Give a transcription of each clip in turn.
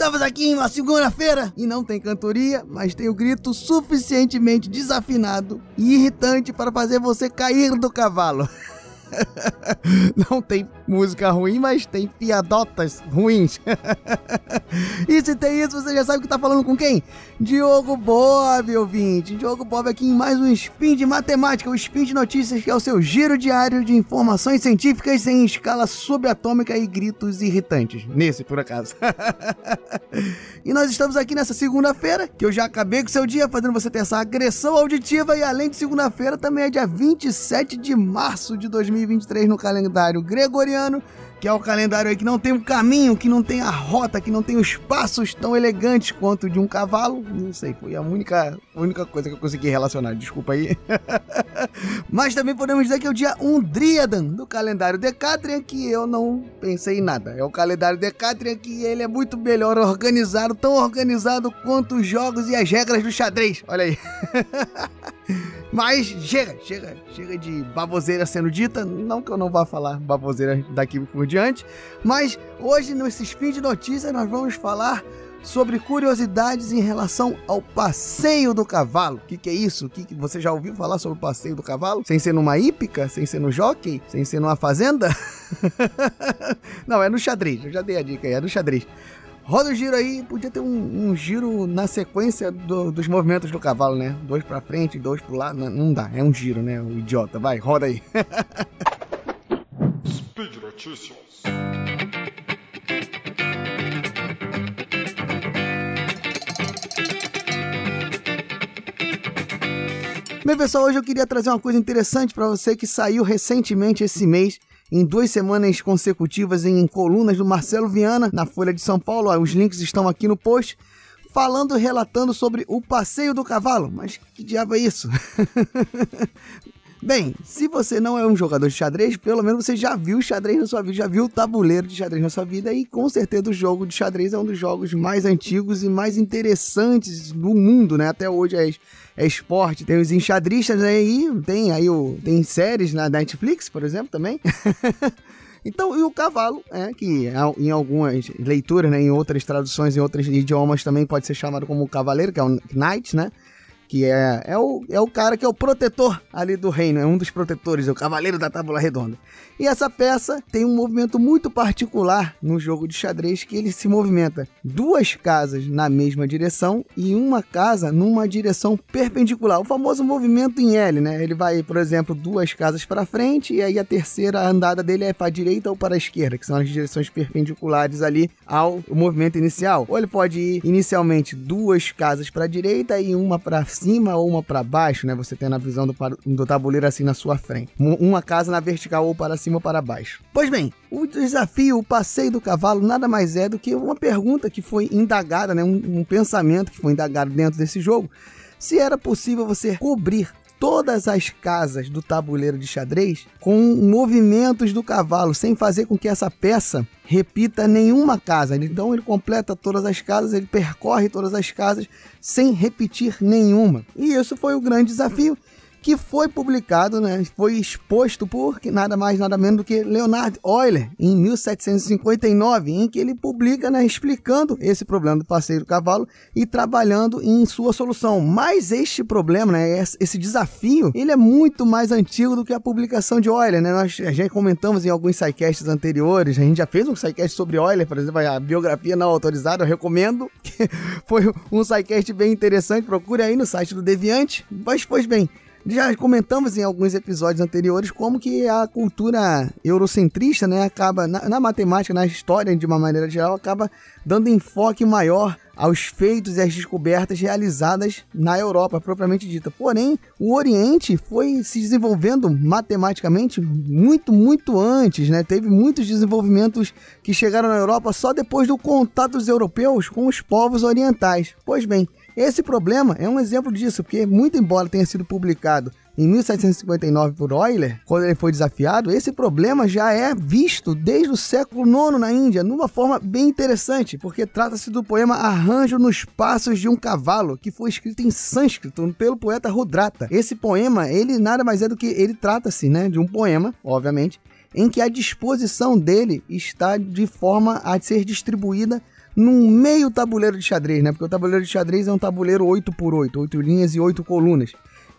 Estamos aqui em uma segunda-feira e não tem cantoria, mas tem o grito suficientemente desafinado e irritante para fazer você cair do cavalo. Não tem música ruim, mas tem piadotas ruins. e se tem isso, você já sabe que tá falando com quem? Diogo Bob, ouvinte. Diogo Bob aqui em mais um Spin de Matemática, o Spin de Notícias, que é o seu giro diário de informações científicas em escala subatômica e gritos irritantes. Nesse, por acaso. e nós estamos aqui nessa segunda-feira, que eu já acabei com seu dia, fazendo você ter essa agressão auditiva. E além de segunda-feira, também é dia 27 de março de 2020. 2023 no calendário gregoriano, que é o calendário aí que não tem um caminho, que não tem a rota, que não tem os passos tão elegantes quanto de um cavalo. Não sei, foi a única, única coisa que eu consegui relacionar, desculpa aí. Mas também podemos dizer que é o dia Undriadan do calendário Decatrian, que eu não pensei em nada. É o calendário Decatrian que ele é muito melhor organizado, tão organizado quanto os jogos e as regras do xadrez. Olha aí. Mas chega, chega, chega de baboseira sendo dita. Não que eu não vá falar baboseira daqui por diante, mas hoje nesse Spin de Notícias nós vamos falar sobre curiosidades em relação ao passeio do cavalo. O que, que, é isso? Que, que, você já ouviu falar sobre o passeio do cavalo? Sem ser numa hípica? Sem ser no jockey? Sem ser numa fazenda? Não, é no xadrez. Eu já dei a dica aí, é no xadrez. Roda o giro aí, podia ter um, um giro na sequência do, dos movimentos do cavalo, né? Dois pra frente, dois pro lado. Não, não dá, é um giro, né? O idiota. Vai, roda aí. Speed Notícias. Bem, pessoal, hoje eu queria trazer uma coisa interessante para você que saiu recentemente esse mês em duas semanas consecutivas em colunas do Marcelo Viana, na Folha de São Paulo. Os links estão aqui no post. Falando, relatando sobre o passeio do cavalo. Mas que diabo é isso? Bem, se você não é um jogador de xadrez, pelo menos você já viu xadrez na sua vida, já viu o tabuleiro de xadrez na sua vida e com certeza o jogo de xadrez é um dos jogos mais antigos e mais interessantes do mundo, né? Até hoje é, é esporte, tem os enxadristas aí, tem aí o, tem séries na Netflix, por exemplo, também. Então, e o cavalo, é, que em algumas leituras, né, em outras traduções, em outros idiomas também pode ser chamado como cavaleiro, que é o knight, né? Que é, é, o, é o cara que é o protetor ali do reino, é um dos protetores, é o cavaleiro da tábua redonda. E essa peça tem um movimento muito particular no jogo de xadrez que ele se movimenta duas casas na mesma direção e uma casa numa direção perpendicular, o famoso movimento em L, né? Ele vai, por exemplo, duas casas para frente e aí a terceira andada dele é para a direita ou para a esquerda, que são as direções perpendiculares ali ao movimento inicial. Ou ele pode ir inicialmente duas casas para a direita e uma para cima ou uma para baixo, né? Você tem na visão do, do tabuleiro assim na sua frente. Uma casa na vertical ou para cima ou para baixo. Pois bem, o desafio, o passeio do cavalo, nada mais é do que uma pergunta que foi indagada, né? um, um pensamento que foi indagado dentro desse jogo. Se era possível você cobrir todas as casas do tabuleiro de xadrez com movimentos do cavalo, sem fazer com que essa peça repita nenhuma casa. Então ele completa todas as casas, ele percorre todas as casas sem repetir nenhuma. E isso foi o grande desafio que foi publicado, né, foi exposto por nada mais nada menos do que Leonard Euler em 1759, em que ele publica, né, explicando esse problema do passeio do cavalo e trabalhando em sua solução. Mas este problema, né, esse desafio, ele é muito mais antigo do que a publicação de Euler, né? Nós já comentamos em alguns sidecasts anteriores, a gente já fez um sidecast sobre Euler, por exemplo, a biografia não autorizada, eu recomendo, que foi um sidecast bem interessante, procure aí no site do Deviante. Mas pois bem, já comentamos em alguns episódios anteriores como que a cultura eurocentrista, né, acaba na, na, matemática, na história de uma maneira geral, acaba dando enfoque maior aos feitos e às descobertas realizadas na Europa propriamente dita. Porém, o Oriente foi se desenvolvendo matematicamente muito, muito antes, né? Teve muitos desenvolvimentos que chegaram na Europa só depois do contato dos europeus com os povos orientais. Pois bem, esse problema é um exemplo disso, porque muito embora tenha sido publicado em 1759 por Euler, quando ele foi desafiado, esse problema já é visto desde o século IX na Índia, numa forma bem interessante, porque trata-se do poema Arranjo nos Passos de um Cavalo, que foi escrito em sânscrito pelo poeta Rudrata. Esse poema, ele nada mais é do que ele trata-se, né, de um poema, obviamente, em que a disposição dele está de forma a ser distribuída num meio tabuleiro de xadrez, né? Porque o tabuleiro de xadrez é um tabuleiro 8 por 8, 8 linhas e 8 colunas.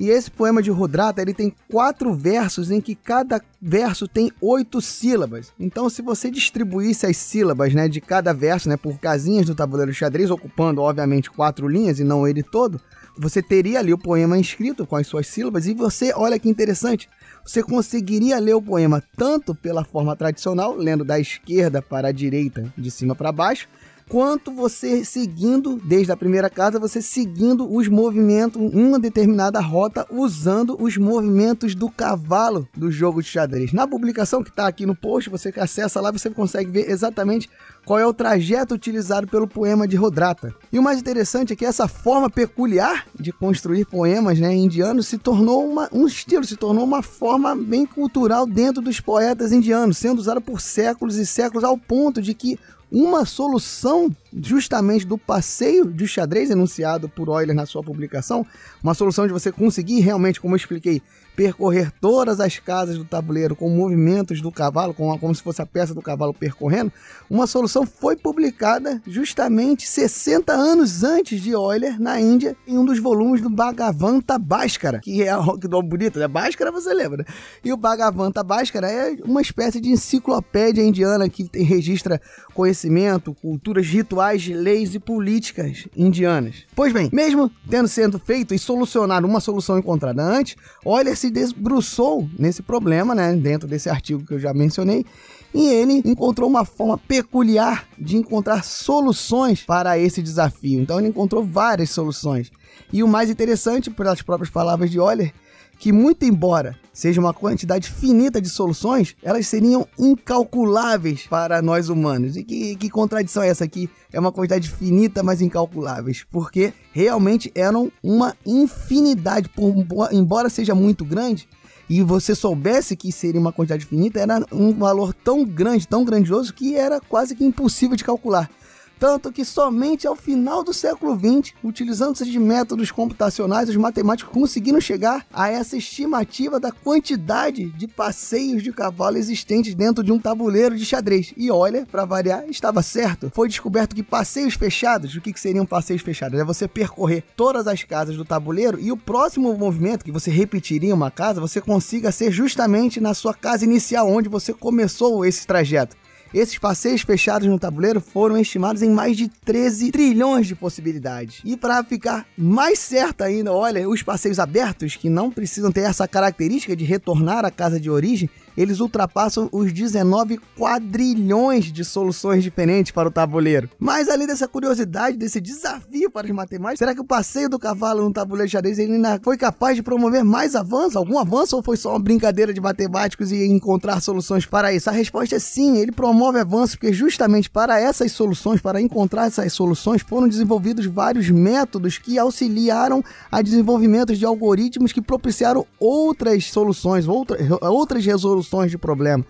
E esse poema de Rudrata, ele tem quatro versos em que cada verso tem oito sílabas. Então, se você distribuísse as sílabas, né, de cada verso, né, por casinhas do tabuleiro de xadrez, ocupando, obviamente, quatro linhas e não ele todo, você teria ali o poema escrito com as suas sílabas e você, olha que interessante, você conseguiria ler o poema tanto pela forma tradicional, lendo da esquerda para a direita, de cima para baixo, quanto você seguindo, desde a primeira casa, você seguindo os movimentos, uma determinada rota, usando os movimentos do cavalo do jogo de xadrez. Na publicação que está aqui no post, você acessa lá, você consegue ver exatamente qual é o trajeto utilizado pelo poema de Rodrata. E o mais interessante é que essa forma peculiar de construir poemas né, indianos se tornou uma, um estilo, se tornou uma forma bem cultural dentro dos poetas indianos, sendo usada por séculos e séculos, ao ponto de que uma solução justamente do passeio de xadrez enunciado por Euler na sua publicação, uma solução de você conseguir realmente, como eu expliquei, percorrer todas as casas do tabuleiro com movimentos do cavalo, com como se fosse a peça do cavalo percorrendo, uma solução foi publicada justamente 60 anos antes de Euler na Índia, em um dos volumes do Bhagavanta Bhaskara, que é que nome bonito, né? Bhaskara você lembra, né? E o Bhagavanta Bhaskara é uma espécie de enciclopédia indiana que tem, registra conhecimento, culturas, rituais, leis e políticas indianas. Pois bem, mesmo tendo sendo feito e solucionado uma solução encontrada antes, Euler se se debruçou nesse problema, né, dentro desse artigo que eu já mencionei, e ele encontrou uma forma peculiar de encontrar soluções para esse desafio. Então ele encontrou várias soluções. E o mais interessante, pelas próprias palavras de Euler, que muito embora seja uma quantidade finita de soluções, elas seriam incalculáveis para nós humanos. E que, que contradição é essa aqui? É uma quantidade finita, mas incalculáveis, porque realmente eram uma infinidade, por, embora seja muito grande, e você soubesse que seria uma quantidade finita, era um valor tão grande, tão grandioso, que era quase que impossível de calcular. Tanto que somente ao final do século XX, utilizando-se de métodos computacionais, os matemáticos conseguiram chegar a essa estimativa da quantidade de passeios de cavalo existentes dentro de um tabuleiro de xadrez. E olha, para variar, estava certo. Foi descoberto que passeios fechados, o que, que seriam passeios fechados? É você percorrer todas as casas do tabuleiro e o próximo movimento que você repetiria uma casa, você consiga ser justamente na sua casa inicial, onde você começou esse trajeto. Esses passeios fechados no tabuleiro foram estimados em mais de 13 trilhões de possibilidades. E para ficar mais certo ainda, olha, os passeios abertos, que não precisam ter essa característica de retornar à casa de origem, eles ultrapassam os 19 quadrilhões de soluções diferentes para o tabuleiro. Mas além dessa curiosidade, desse desafio para os matemáticos, será que o passeio do cavalo no tabuleiro xadrez ele ainda foi capaz de promover mais avanço? Algum avanço ou foi só uma brincadeira de matemáticos e encontrar soluções para isso? A resposta é sim, ele promove avanço porque justamente para essas soluções, para encontrar essas soluções, foram desenvolvidos vários métodos que auxiliaram a desenvolvimento de algoritmos que propiciaram outras soluções, outra, outras resoluções soluções de problema.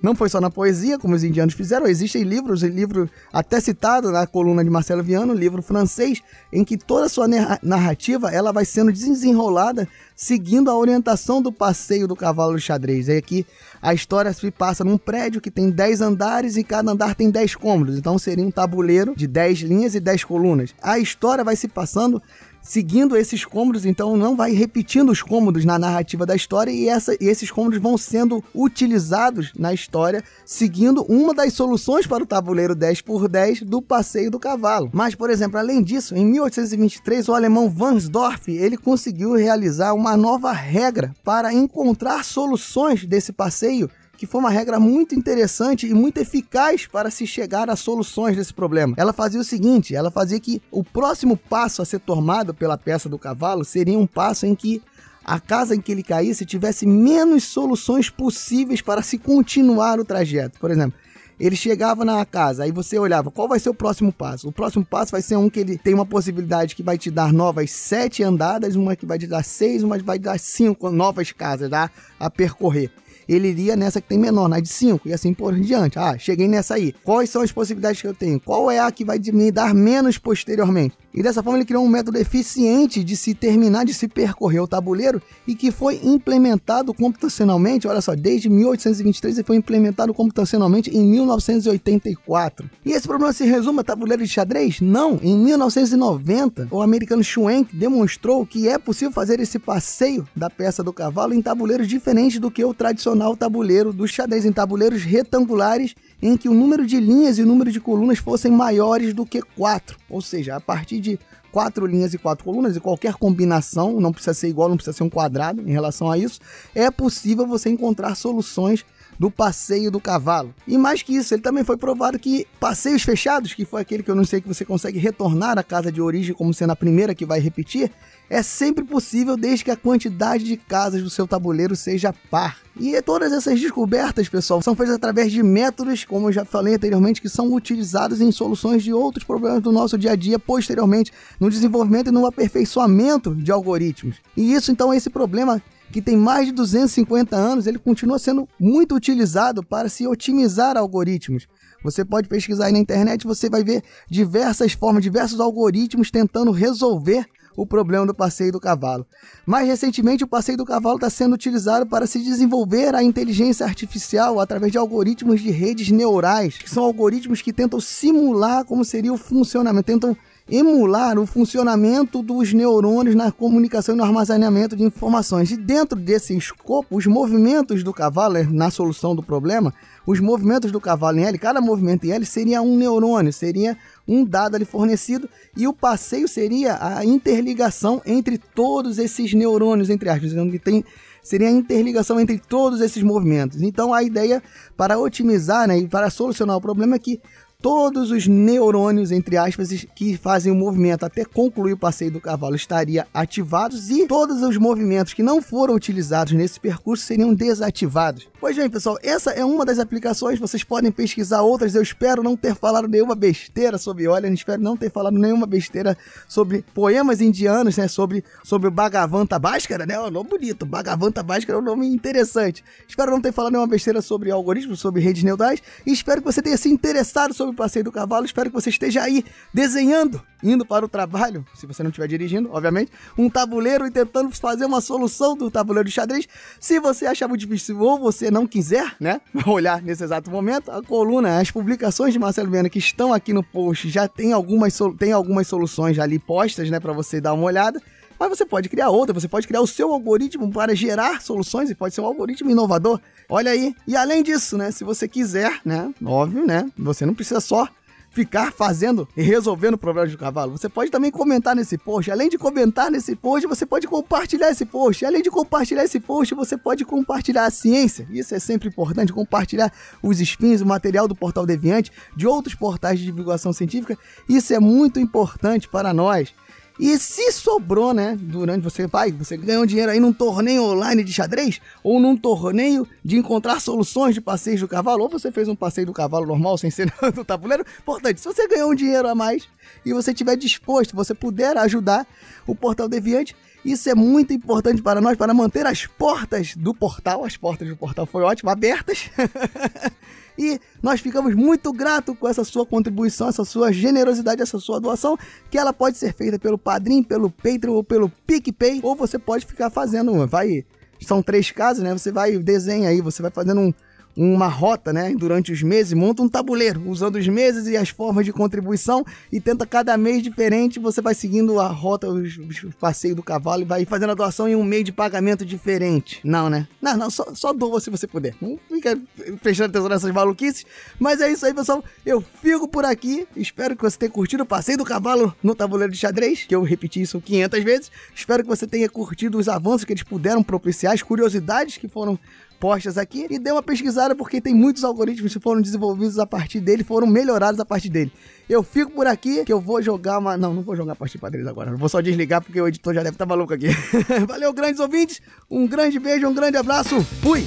Não foi só na poesia, como os indianos fizeram, existem livros, livro até citado na coluna de Marcelo Viano, livro francês, em que toda a sua narrativa ela vai sendo desenrolada seguindo a orientação do passeio do cavalo de xadrez. E aqui a história se passa num prédio que tem 10 andares e cada andar tem 10 cômodos, então seria um tabuleiro de 10 linhas e 10 colunas. A história vai se passando seguindo esses cômodos, então não vai repetindo os cômodos na narrativa da história e, essa, e esses cômodos vão sendo utilizados na história, seguindo uma das soluções para o tabuleiro 10 por 10 do passeio do cavalo. Mas, por exemplo, além disso, em 1823 o alemão Vansdorf ele conseguiu realizar uma nova regra para encontrar soluções desse passeio que foi uma regra muito interessante e muito eficaz para se chegar a soluções desse problema. Ela fazia o seguinte: ela fazia que o próximo passo a ser tomado pela peça do cavalo seria um passo em que a casa em que ele caísse tivesse menos soluções possíveis para se continuar o trajeto. Por exemplo, ele chegava na casa, aí você olhava, qual vai ser o próximo passo? O próximo passo vai ser um que ele tem uma possibilidade que vai te dar novas sete andadas, uma que vai te dar seis, uma que vai te dar cinco novas casas tá? a percorrer. Ele iria nessa que tem menor, na de 5, e assim por diante. Ah, cheguei nessa aí. Quais são as possibilidades que eu tenho? Qual é a que vai me dar menos posteriormente? E dessa forma ele criou um método eficiente de se terminar, de se percorrer o tabuleiro e que foi implementado computacionalmente, olha só, desde 1823 e foi implementado computacionalmente em 1984. E esse problema se resume a tabuleiro de xadrez? Não, em 1990 o americano Schwenk demonstrou que é possível fazer esse passeio da peça do cavalo em tabuleiros diferentes do que o tradicional tabuleiro do xadrez, em tabuleiros retangulares em que o número de linhas e o número de colunas fossem maiores do que 4. Ou seja, a partir de quatro linhas e quatro colunas, e qualquer combinação, não precisa ser igual, não precisa ser um quadrado em relação a isso, é possível você encontrar soluções do passeio do cavalo. E mais que isso, ele também foi provado que passeios fechados, que foi aquele que eu não sei que você consegue retornar à casa de origem como sendo a primeira que vai repetir, é sempre possível desde que a quantidade de casas do seu tabuleiro seja par. E todas essas descobertas, pessoal, são feitas através de métodos, como eu já falei anteriormente, que são utilizados em soluções de outros problemas do nosso dia a dia, posteriormente, no desenvolvimento e no aperfeiçoamento de algoritmos. E isso, então, é esse problema que tem mais de 250 anos, ele continua sendo muito utilizado para se otimizar algoritmos. Você pode pesquisar aí na internet, você vai ver diversas formas, diversos algoritmos tentando resolver o problema do passeio do cavalo. Mais recentemente, o passeio do cavalo está sendo utilizado para se desenvolver a inteligência artificial através de algoritmos de redes neurais, que são algoritmos que tentam simular como seria o funcionamento, tentam emular o funcionamento dos neurônios na comunicação e no armazenamento de informações. E dentro desse escopo, os movimentos do cavalo, na solução do problema, os movimentos do cavalo em L, cada movimento em L seria um neurônio, seria um dado ali fornecido, e o passeio seria a interligação entre todos esses neurônios, entre aspas, que tem seria a interligação entre todos esses movimentos. Então a ideia para otimizar né, e para solucionar o problema é que todos os neurônios, entre aspas, que fazem o movimento. Até concluir o passeio do cavalo estariam ativados e todos os movimentos que não foram utilizados nesse percurso seriam desativados. Pois bem, pessoal, essa é uma das aplicações, vocês podem pesquisar outras, eu espero não ter falado nenhuma besteira sobre, olha, espero não ter falado nenhuma besteira sobre poemas indianos, né, sobre, sobre o Bhagavanta Bhaskara, né, é um nome bonito, Bhagavanta Bhaskara é um nome interessante. Espero não ter falado nenhuma besteira sobre algoritmos, sobre redes neurais, e espero que você tenha se interessado sobre sobre o passeio do cavalo. Espero que você esteja aí desenhando, indo para o trabalho, se você não estiver dirigindo, obviamente, um tabuleiro e tentando fazer uma solução do tabuleiro de xadrez. Se você achar muito difícil ou você não quiser, né, olhar nesse exato momento, a coluna, as publicações de Marcelo Viana que estão aqui no post já tem algumas, tem algumas soluções ali postas, né, para você dar uma olhada. Mas você pode criar outra, você pode criar o seu algoritmo para gerar soluções e pode ser um algoritmo inovador. Olha aí. E além disso, né, se você quiser, né, óbvio, né, você não precisa só ficar fazendo e resolvendo problemas do cavalo. Você pode também comentar nesse post. Além de comentar nesse post, você pode compartilhar esse post. Além de compartilhar esse post, você pode compartilhar a ciência. Isso é sempre importante, compartilhar os spins, o material do Portal Deviante, de outros portais de divulgação científica. Isso é muito importante para nós. E se sobrou, né, durante você vai, você ganhou dinheiro aí num torneio online de xadrez? Ou num torneio de encontrar soluções de passeios do cavalo, ou você fez um passeio do cavalo normal sem ser no tabuleiro, importante, se você ganhou um dinheiro a mais e você estiver disposto, você puder ajudar o Portal Deviante, isso é muito importante para nós, para manter as portas do portal, as portas do portal foi ótimo, abertas. E nós ficamos muito gratos com essa sua contribuição, essa sua generosidade, essa sua doação, que ela pode ser feita pelo Padrim, pelo Patreon ou pelo PicPay, ou você pode ficar fazendo, vai, são três casos, né? Você vai desenha aí, você vai fazendo um uma rota, né, durante os meses, monta um tabuleiro usando os meses e as formas de contribuição e tenta cada mês diferente, você vai seguindo a rota, os, os do cavalo e vai fazendo a doação em um meio de pagamento diferente. Não, né? Não, não, só, só doa se você puder. Não fica prestando atenção nessas maluquices. Mas é isso aí, pessoal. Eu fico por aqui. Espero que você tenha curtido o passeio do cavalo no tabuleiro de xadrez, que eu repeti isso 500 vezes. Espero que você tenha curtido os avanços que eles puderam propiciar, as curiosidades que foram postas aqui e dê uma pesquisada porque tem muitos algoritmos que foram desenvolvidos a partir dele, foram melhorados a partir dele. Eu fico por aqui que eu vou jogar uma. Não, não vou jogar a partir padrinhos agora. vou só desligar porque o editor já deve estar tá maluco aqui. Valeu, grandes ouvintes. Um grande beijo, um grande abraço. Fui!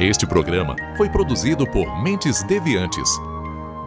Este programa foi produzido por Mentes Deviantes